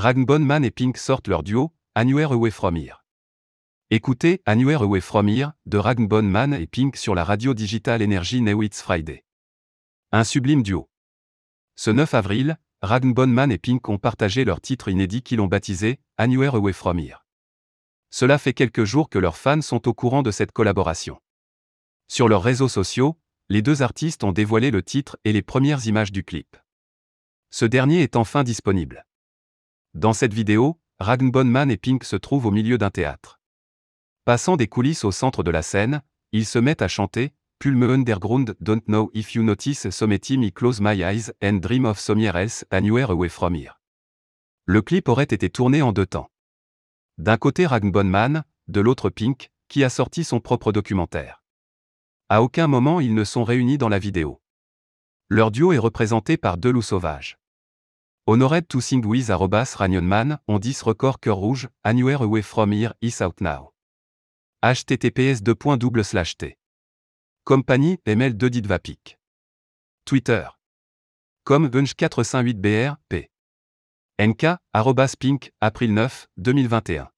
Ragnbone Man et Pink sortent leur duo, Anywhere Away From. Écoutez Anywhere Away From Here de Ragnbone Man et Pink sur la radio digitale Energy Now It's Friday. Un sublime duo. Ce 9 avril, Ragnbone Man et Pink ont partagé leur titre inédit qu'ils ont baptisé Anywhere Away From. Cela fait quelques jours que leurs fans sont au courant de cette collaboration. Sur leurs réseaux sociaux, les deux artistes ont dévoilé le titre et les premières images du clip. Ce dernier est enfin disponible. Dans cette vidéo, Ragnbone Man et Pink se trouvent au milieu d'un théâtre. Passant des coulisses au centre de la scène, ils se mettent à chanter Pulme Underground Don't Know If You Notice Something Me Close My Eyes and Dream of Somewhere Else Anywhere Away From Here. Le clip aurait été tourné en deux temps. D'un côté Ragnbone Man, de l'autre Pink, qui a sorti son propre documentaire. À aucun moment ils ne sont réunis dans la vidéo. Leur duo est représenté par deux loups sauvages. Honored to sing with arrobas Man, on dit record cœur rouge, anywhere away from here is out now. https t Compagnie, ML 2 Vapic. Twitter. Comme 458BR, P. NK, arrobas pink, April 9, 2021.